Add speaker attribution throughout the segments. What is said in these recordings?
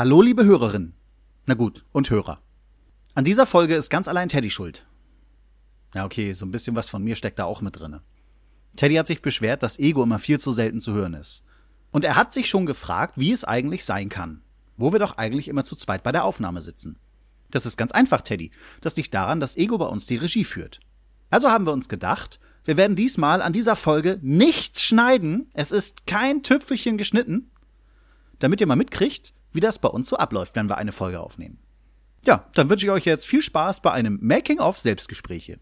Speaker 1: Hallo, liebe Hörerinnen. Na gut, und Hörer. An dieser Folge ist ganz allein Teddy schuld. Ja, okay, so ein bisschen was von mir steckt da auch mit drinne. Teddy hat sich beschwert, dass Ego immer viel zu selten zu hören ist. Und er hat sich schon gefragt, wie es eigentlich sein kann, wo wir doch eigentlich immer zu zweit bei der Aufnahme sitzen. Das ist ganz einfach, Teddy. Das liegt daran, dass Ego bei uns die Regie führt. Also haben wir uns gedacht, wir werden diesmal an dieser Folge nichts schneiden. Es ist kein Tüpfelchen geschnitten, damit ihr mal mitkriegt, wie das bei uns so abläuft, wenn wir eine Folge aufnehmen. Ja, dann wünsche ich euch jetzt viel Spaß bei einem Making-of Selbstgespräche.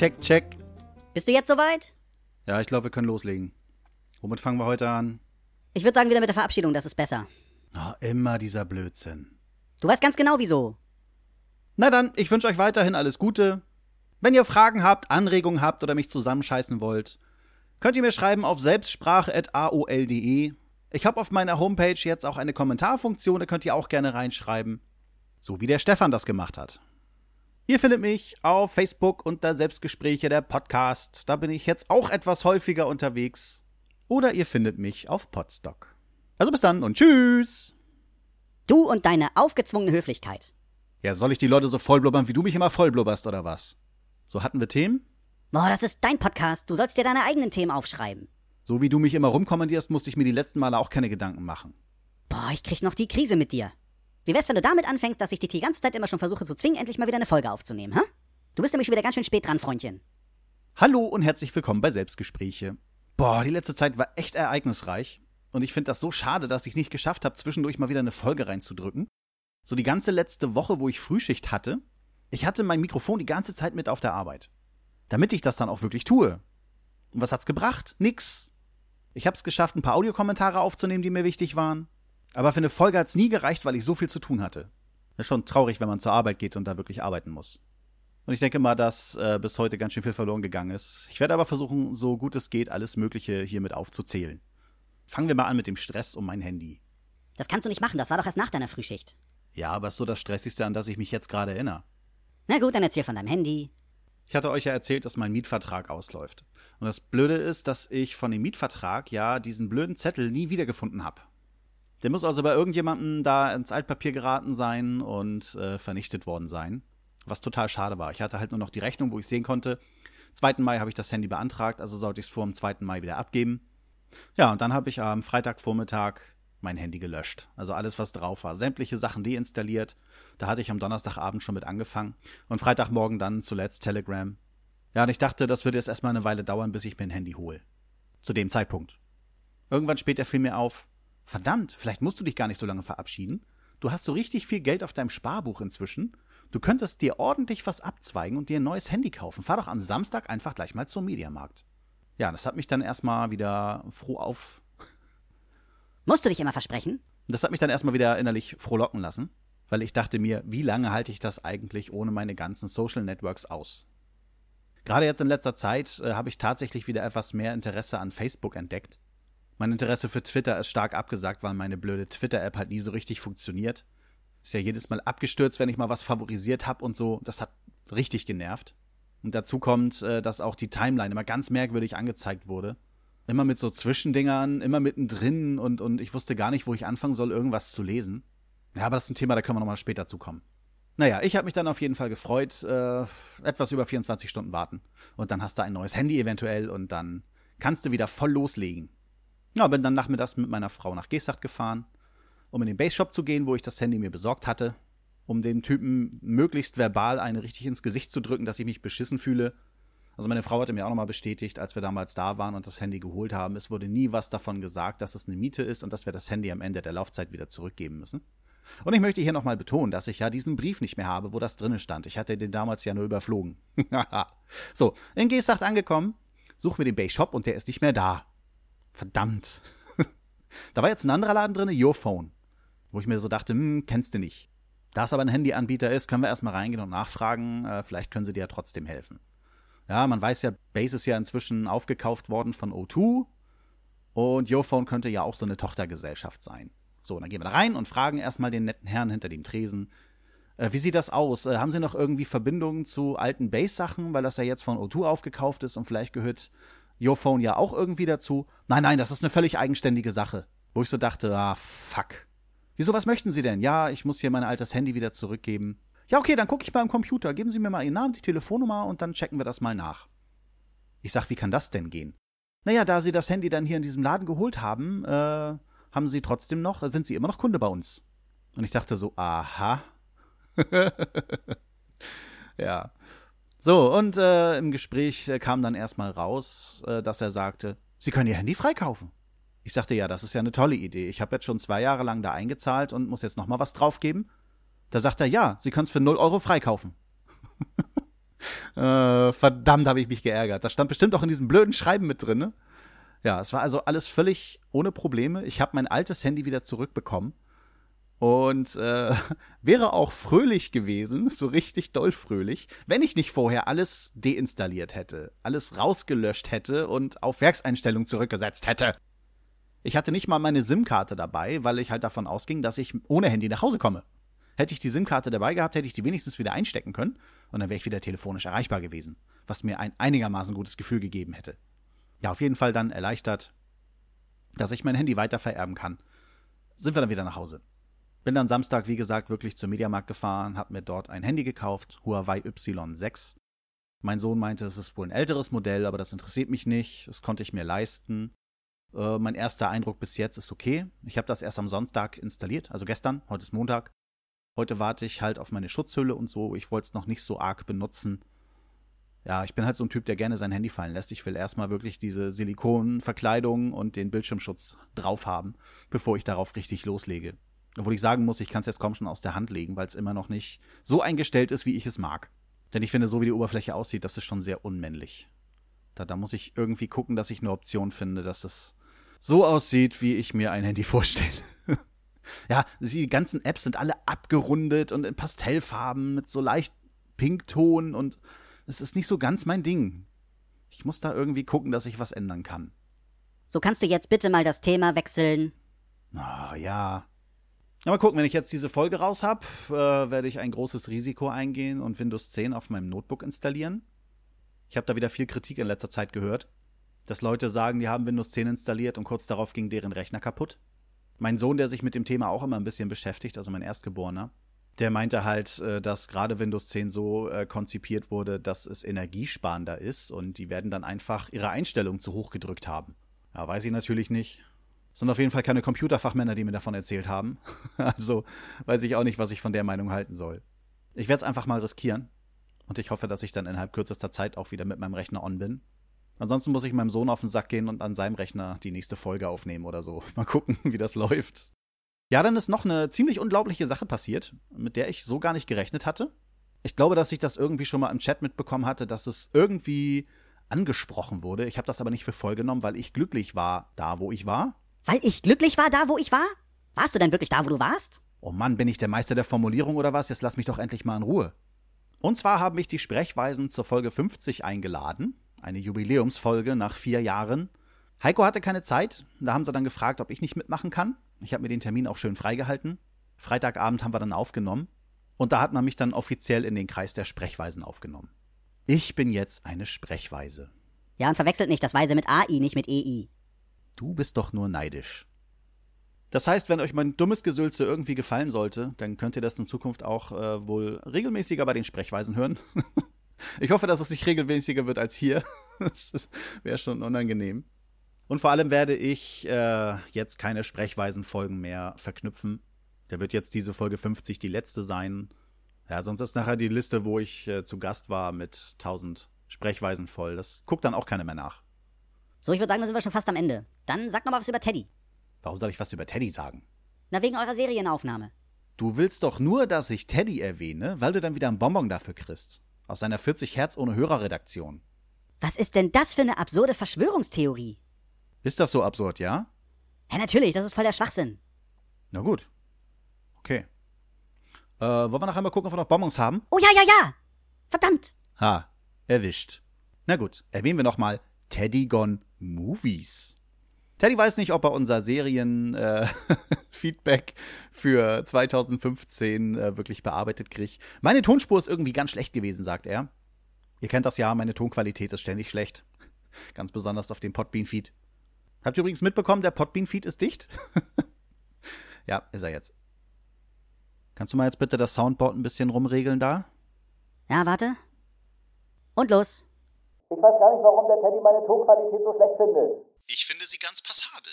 Speaker 1: Check, check.
Speaker 2: Bist du jetzt soweit?
Speaker 1: Ja, ich glaube, wir können loslegen. Womit fangen wir heute an?
Speaker 2: Ich würde sagen, wieder mit der Verabschiedung, das ist besser.
Speaker 1: Oh, immer dieser Blödsinn.
Speaker 2: Du weißt ganz genau wieso.
Speaker 1: Na dann, ich wünsche euch weiterhin alles Gute. Wenn ihr Fragen habt, Anregungen habt oder mich zusammenscheißen wollt, könnt ihr mir schreiben auf selbstsprache.aol.de. Ich habe auf meiner Homepage jetzt auch eine Kommentarfunktion, da könnt ihr auch gerne reinschreiben. So wie der Stefan das gemacht hat. Ihr findet mich auf Facebook unter Selbstgespräche der Podcast. Da bin ich jetzt auch etwas häufiger unterwegs. Oder ihr findet mich auf Podstock. Also bis dann und tschüss.
Speaker 2: Du und deine aufgezwungene Höflichkeit.
Speaker 1: Ja, soll ich die Leute so vollblubbern, wie du mich immer vollblubberst, oder was? So hatten wir Themen?
Speaker 2: Boah, das ist dein Podcast. Du sollst dir deine eigenen Themen aufschreiben.
Speaker 1: So wie du mich immer rumkommandierst, musste ich mir die letzten Male auch keine Gedanken machen.
Speaker 2: Boah, ich krieg noch die Krise mit dir. Wie wär's, wenn du damit anfängst, dass ich dich die ganze Zeit immer schon versuche zu zwingen, endlich mal wieder eine Folge aufzunehmen, hä? Du bist nämlich schon wieder ganz schön spät dran, Freundchen.
Speaker 1: Hallo und herzlich willkommen bei Selbstgespräche. Boah, die letzte Zeit war echt ereignisreich. Und ich finde das so schade, dass ich nicht geschafft habe, zwischendurch mal wieder eine Folge reinzudrücken. So die ganze letzte Woche, wo ich Frühschicht hatte, ich hatte mein Mikrofon die ganze Zeit mit auf der Arbeit. Damit ich das dann auch wirklich tue. Und was hat's gebracht? Nix. Ich hab's geschafft, ein paar Audiokommentare aufzunehmen, die mir wichtig waren. Aber für eine Folge hat's nie gereicht, weil ich so viel zu tun hatte. Das ist schon traurig, wenn man zur Arbeit geht und da wirklich arbeiten muss. Und ich denke mal, dass äh, bis heute ganz schön viel verloren gegangen ist. Ich werde aber versuchen, so gut es geht, alles Mögliche hiermit aufzuzählen. Fangen wir mal an mit dem Stress um mein Handy.
Speaker 2: Das kannst du nicht machen, das war doch erst nach deiner Frühschicht.
Speaker 1: Ja, aber ist so das Stressigste, an das ich mich jetzt gerade erinnere.
Speaker 2: Na gut, dann erzähl von deinem Handy.
Speaker 1: Ich hatte euch ja erzählt, dass mein Mietvertrag ausläuft. Und das Blöde ist, dass ich von dem Mietvertrag ja diesen blöden Zettel nie wiedergefunden habe. Der muss also bei irgendjemandem da ins Altpapier geraten sein und äh, vernichtet worden sein. Was total schade war. Ich hatte halt nur noch die Rechnung, wo ich sehen konnte. 2. Mai habe ich das Handy beantragt, also sollte ich es vor dem 2. Mai wieder abgeben. Ja, und dann habe ich am Freitagvormittag mein Handy gelöscht. Also alles, was drauf war. Sämtliche Sachen deinstalliert. Da hatte ich am Donnerstagabend schon mit angefangen. Und Freitagmorgen dann zuletzt Telegram. Ja, und ich dachte, das würde jetzt erstmal eine Weile dauern, bis ich mir ein Handy hole. Zu dem Zeitpunkt. Irgendwann später fiel mir auf, verdammt, vielleicht musst du dich gar nicht so lange verabschieden. Du hast so richtig viel Geld auf deinem Sparbuch inzwischen. Du könntest dir ordentlich was abzweigen und dir ein neues Handy kaufen. Fahr doch am Samstag einfach gleich mal zum Mediamarkt. Ja, das hat mich dann erstmal wieder froh auf.
Speaker 2: Musst du dich immer versprechen?
Speaker 1: Das hat mich dann erstmal wieder innerlich frohlocken lassen, weil ich dachte mir, wie lange halte ich das eigentlich ohne meine ganzen Social Networks aus? Gerade jetzt in letzter Zeit äh, habe ich tatsächlich wieder etwas mehr Interesse an Facebook entdeckt. Mein Interesse für Twitter ist stark abgesagt, weil meine blöde Twitter-App halt nie so richtig funktioniert. Ist ja jedes Mal abgestürzt, wenn ich mal was favorisiert habe und so. Das hat richtig genervt. Und dazu kommt, äh, dass auch die Timeline immer ganz merkwürdig angezeigt wurde. Immer mit so Zwischendingern, immer mittendrin und, und ich wusste gar nicht, wo ich anfangen soll, irgendwas zu lesen. Ja, aber das ist ein Thema, da können wir nochmal später zukommen. Naja, ich habe mich dann auf jeden Fall gefreut, äh, etwas über 24 Stunden warten. Und dann hast du ein neues Handy eventuell und dann kannst du wieder voll loslegen. Ja, bin dann nachmittags mit meiner Frau nach Geesthacht gefahren, um in den Base-Shop zu gehen, wo ich das Handy mir besorgt hatte um dem Typen möglichst verbal eine richtig ins Gesicht zu drücken, dass ich mich beschissen fühle. Also meine Frau hatte mir auch nochmal bestätigt, als wir damals da waren und das Handy geholt haben, es wurde nie was davon gesagt, dass es eine Miete ist und dass wir das Handy am Ende der Laufzeit wieder zurückgeben müssen. Und ich möchte hier nochmal betonen, dass ich ja diesen Brief nicht mehr habe, wo das drinnen stand. Ich hatte den damals ja nur überflogen. so, in Gesacht angekommen, suchen wir den Base Shop und der ist nicht mehr da. Verdammt. da war jetzt ein anderer Laden drin, Your Phone. Wo ich mir so dachte, hm, kennst du nicht. Da es aber ein Handyanbieter ist, können wir erstmal reingehen und nachfragen. Äh, vielleicht können sie dir ja trotzdem helfen. Ja, man weiß ja, Base ist ja inzwischen aufgekauft worden von O2. Und YoPhone könnte ja auch so eine Tochtergesellschaft sein. So, dann gehen wir da rein und fragen erstmal den netten Herrn hinter dem Tresen, äh, wie sieht das aus? Äh, haben Sie noch irgendwie Verbindungen zu alten Base-Sachen, weil das ja jetzt von O2 aufgekauft ist und vielleicht gehört YoPhone ja auch irgendwie dazu? Nein, nein, das ist eine völlig eigenständige Sache. Wo ich so dachte, ah, fuck. Wieso, was möchten Sie denn? Ja, ich muss hier mein altes Handy wieder zurückgeben. Ja, okay, dann gucke ich mal im Computer. Geben Sie mir mal Ihren Namen, die Telefonnummer und dann checken wir das mal nach. Ich sag, wie kann das denn gehen? Naja, da Sie das Handy dann hier in diesem Laden geholt haben, äh, haben Sie trotzdem noch, sind Sie immer noch Kunde bei uns. Und ich dachte so, aha. ja. So, und äh, im Gespräch äh, kam dann erstmal raus, äh, dass er sagte, Sie können Ihr Handy freikaufen. Ich sagte, ja, das ist ja eine tolle Idee. Ich habe jetzt schon zwei Jahre lang da eingezahlt und muss jetzt nochmal was draufgeben. Da sagt er, ja, Sie können es für 0 Euro freikaufen. äh, verdammt, habe ich mich geärgert. Das stand bestimmt auch in diesem blöden Schreiben mit drin. Ne? Ja, es war also alles völlig ohne Probleme. Ich habe mein altes Handy wieder zurückbekommen und äh, wäre auch fröhlich gewesen, so richtig doll fröhlich, wenn ich nicht vorher alles deinstalliert hätte, alles rausgelöscht hätte und auf Werkseinstellung zurückgesetzt hätte. Ich hatte nicht mal meine SIM-Karte dabei, weil ich halt davon ausging, dass ich ohne Handy nach Hause komme. Hätte ich die SIM-Karte dabei gehabt, hätte ich die wenigstens wieder einstecken können und dann wäre ich wieder telefonisch erreichbar gewesen, was mir ein einigermaßen gutes Gefühl gegeben hätte. Ja, auf jeden Fall dann erleichtert, dass ich mein Handy weiter vererben kann. Sind wir dann wieder nach Hause. Bin dann Samstag, wie gesagt, wirklich zum Mediamarkt gefahren, hab mir dort ein Handy gekauft, Huawei Y6. Mein Sohn meinte, es ist wohl ein älteres Modell, aber das interessiert mich nicht, das konnte ich mir leisten. Äh, mein erster Eindruck bis jetzt ist okay. Ich habe das erst am Sonntag installiert, also gestern, heute ist Montag. Heute warte ich halt auf meine Schutzhülle und so. Ich wollte es noch nicht so arg benutzen. Ja, ich bin halt so ein Typ, der gerne sein Handy fallen lässt. Ich will erstmal wirklich diese Silikonverkleidung und den Bildschirmschutz drauf haben, bevor ich darauf richtig loslege. Obwohl ich sagen muss, ich kann es jetzt kaum schon aus der Hand legen, weil es immer noch nicht so eingestellt ist, wie ich es mag. Denn ich finde, so wie die Oberfläche aussieht, das ist schon sehr unmännlich. Da, da muss ich irgendwie gucken, dass ich eine Option finde, dass es so aussieht, wie ich mir ein Handy vorstelle. ja, die ganzen Apps sind alle abgerundet und in Pastellfarben mit so leicht Pinkton und es ist nicht so ganz mein Ding. Ich muss da irgendwie gucken, dass ich was ändern kann.
Speaker 2: So kannst du jetzt bitte mal das Thema wechseln.
Speaker 1: Ah, oh, ja. Ja, mal gucken, wenn ich jetzt diese Folge raus habe, äh, werde ich ein großes Risiko eingehen und Windows 10 auf meinem Notebook installieren. Ich habe da wieder viel Kritik in letzter Zeit gehört, dass Leute sagen, die haben Windows 10 installiert und kurz darauf ging deren Rechner kaputt. Mein Sohn, der sich mit dem Thema auch immer ein bisschen beschäftigt, also mein Erstgeborener, der meinte halt, äh, dass gerade Windows 10 so äh, konzipiert wurde, dass es energiesparender ist und die werden dann einfach ihre Einstellungen zu hoch gedrückt haben. Ja, weiß ich natürlich nicht. Das sind auf jeden Fall keine Computerfachmänner, die mir davon erzählt haben. also weiß ich auch nicht, was ich von der Meinung halten soll. Ich werde es einfach mal riskieren. Und ich hoffe, dass ich dann innerhalb kürzester Zeit auch wieder mit meinem Rechner on bin. Ansonsten muss ich meinem Sohn auf den Sack gehen und an seinem Rechner die nächste Folge aufnehmen oder so. Mal gucken, wie das läuft. Ja, dann ist noch eine ziemlich unglaubliche Sache passiert, mit der ich so gar nicht gerechnet hatte. Ich glaube, dass ich das irgendwie schon mal im Chat mitbekommen hatte, dass es irgendwie angesprochen wurde. Ich habe das aber nicht für voll genommen, weil ich glücklich war da, wo ich war.
Speaker 2: Weil ich glücklich war da, wo ich war? Warst du denn wirklich da, wo du warst?
Speaker 1: Oh Mann, bin ich der Meister der Formulierung oder was? Jetzt lass mich doch endlich mal in Ruhe. Und zwar haben mich die Sprechweisen zur Folge 50 eingeladen. Eine Jubiläumsfolge nach vier Jahren. Heiko hatte keine Zeit. Da haben sie dann gefragt, ob ich nicht mitmachen kann. Ich habe mir den Termin auch schön freigehalten. Freitagabend haben wir dann aufgenommen. Und da hat man mich dann offiziell in den Kreis der Sprechweisen aufgenommen. Ich bin jetzt eine Sprechweise.
Speaker 2: Ja, und verwechselt nicht das Weise mit AI, nicht mit EI.
Speaker 1: Du bist doch nur neidisch. Das heißt, wenn euch mein dummes Gesülze irgendwie gefallen sollte, dann könnt ihr das in Zukunft auch äh, wohl regelmäßiger bei den Sprechweisen hören. ich hoffe, dass es nicht regelmäßiger wird als hier. das wäre schon unangenehm. Und vor allem werde ich äh, jetzt keine Sprechweisenfolgen mehr verknüpfen. Da wird jetzt diese Folge 50 die letzte sein. Ja, sonst ist nachher die Liste, wo ich äh, zu Gast war, mit 1000 Sprechweisen voll. Das guckt dann auch keiner mehr nach.
Speaker 2: So, ich würde sagen, da sind wir schon fast am Ende. Dann sag noch mal was über Teddy.
Speaker 1: Warum soll ich was über Teddy sagen?
Speaker 2: Na, wegen eurer Serienaufnahme.
Speaker 1: Du willst doch nur, dass ich Teddy erwähne, weil du dann wieder einen Bonbon dafür kriegst. Aus seiner 40 Hertz ohne Hörerredaktion.
Speaker 2: Was ist denn das für eine absurde Verschwörungstheorie?
Speaker 1: Ist das so absurd, ja?
Speaker 2: Ja, natürlich, das ist voll der Schwachsinn.
Speaker 1: Na gut. Okay. Äh, wollen wir noch einmal gucken, ob wir noch Bonbons haben?
Speaker 2: Oh ja, ja, ja! Verdammt!
Speaker 1: Ha, erwischt. Na gut, erwähnen wir nochmal Teddy Gone Movies. Teddy weiß nicht, ob er unser Serien-Feedback äh, für 2015 äh, wirklich bearbeitet kriegt. Meine Tonspur ist irgendwie ganz schlecht gewesen, sagt er. Ihr kennt das ja, meine Tonqualität ist ständig schlecht. Ganz besonders auf dem Podbean-Feed. Habt ihr übrigens mitbekommen, der Podbean-Feed ist dicht? ja, ist er jetzt. Kannst du mal jetzt bitte das Soundboard ein bisschen rumregeln da?
Speaker 2: Ja, warte. Und los.
Speaker 3: Ich weiß gar nicht, warum der Teddy meine Tonqualität so schlecht findet.
Speaker 1: Ich finde sie ganz passabel.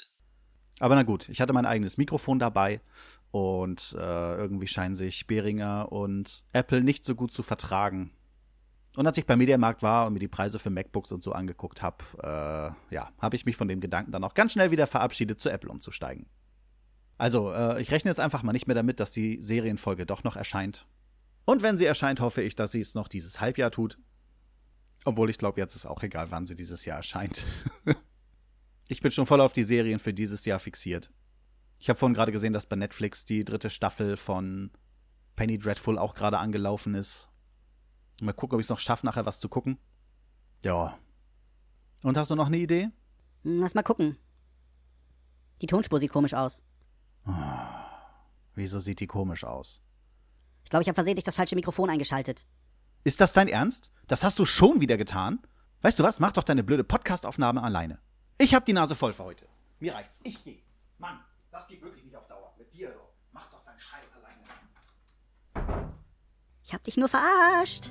Speaker 1: Aber na gut, ich hatte mein eigenes Mikrofon dabei und äh, irgendwie scheinen sich Behringer und Apple nicht so gut zu vertragen. Und als ich beim Mediamarkt war und mir die Preise für MacBooks und so angeguckt habe, äh, ja, habe ich mich von dem Gedanken dann auch ganz schnell wieder verabschiedet, zu Apple umzusteigen. Also, äh, ich rechne jetzt einfach mal nicht mehr damit, dass die Serienfolge doch noch erscheint. Und wenn sie erscheint, hoffe ich, dass sie es noch dieses Halbjahr tut. Obwohl ich glaube, jetzt ist auch egal, wann sie dieses Jahr erscheint. ich bin schon voll auf die Serien für dieses Jahr fixiert. Ich habe vorhin gerade gesehen, dass bei Netflix die dritte Staffel von Penny Dreadful auch gerade angelaufen ist. Mal gucken, ob ich es noch schaffe, nachher was zu gucken. Ja. Und hast du noch eine Idee?
Speaker 2: Lass mal gucken. Die Tonspur sieht komisch aus.
Speaker 1: Oh, wieso sieht die komisch aus?
Speaker 2: Ich glaube, ich habe versehentlich das falsche Mikrofon eingeschaltet.
Speaker 1: Ist das dein Ernst? Das hast du schon wieder getan? Weißt du was? Mach doch deine blöde Podcastaufnahme alleine. Ich hab die Nase voll für heute. Mir reicht's. Ich geh. Mann, das geht wirklich nicht auf Dauer. Mit dir, du. Mach doch deinen Scheiß alleine.
Speaker 2: Ich hab dich nur verarscht.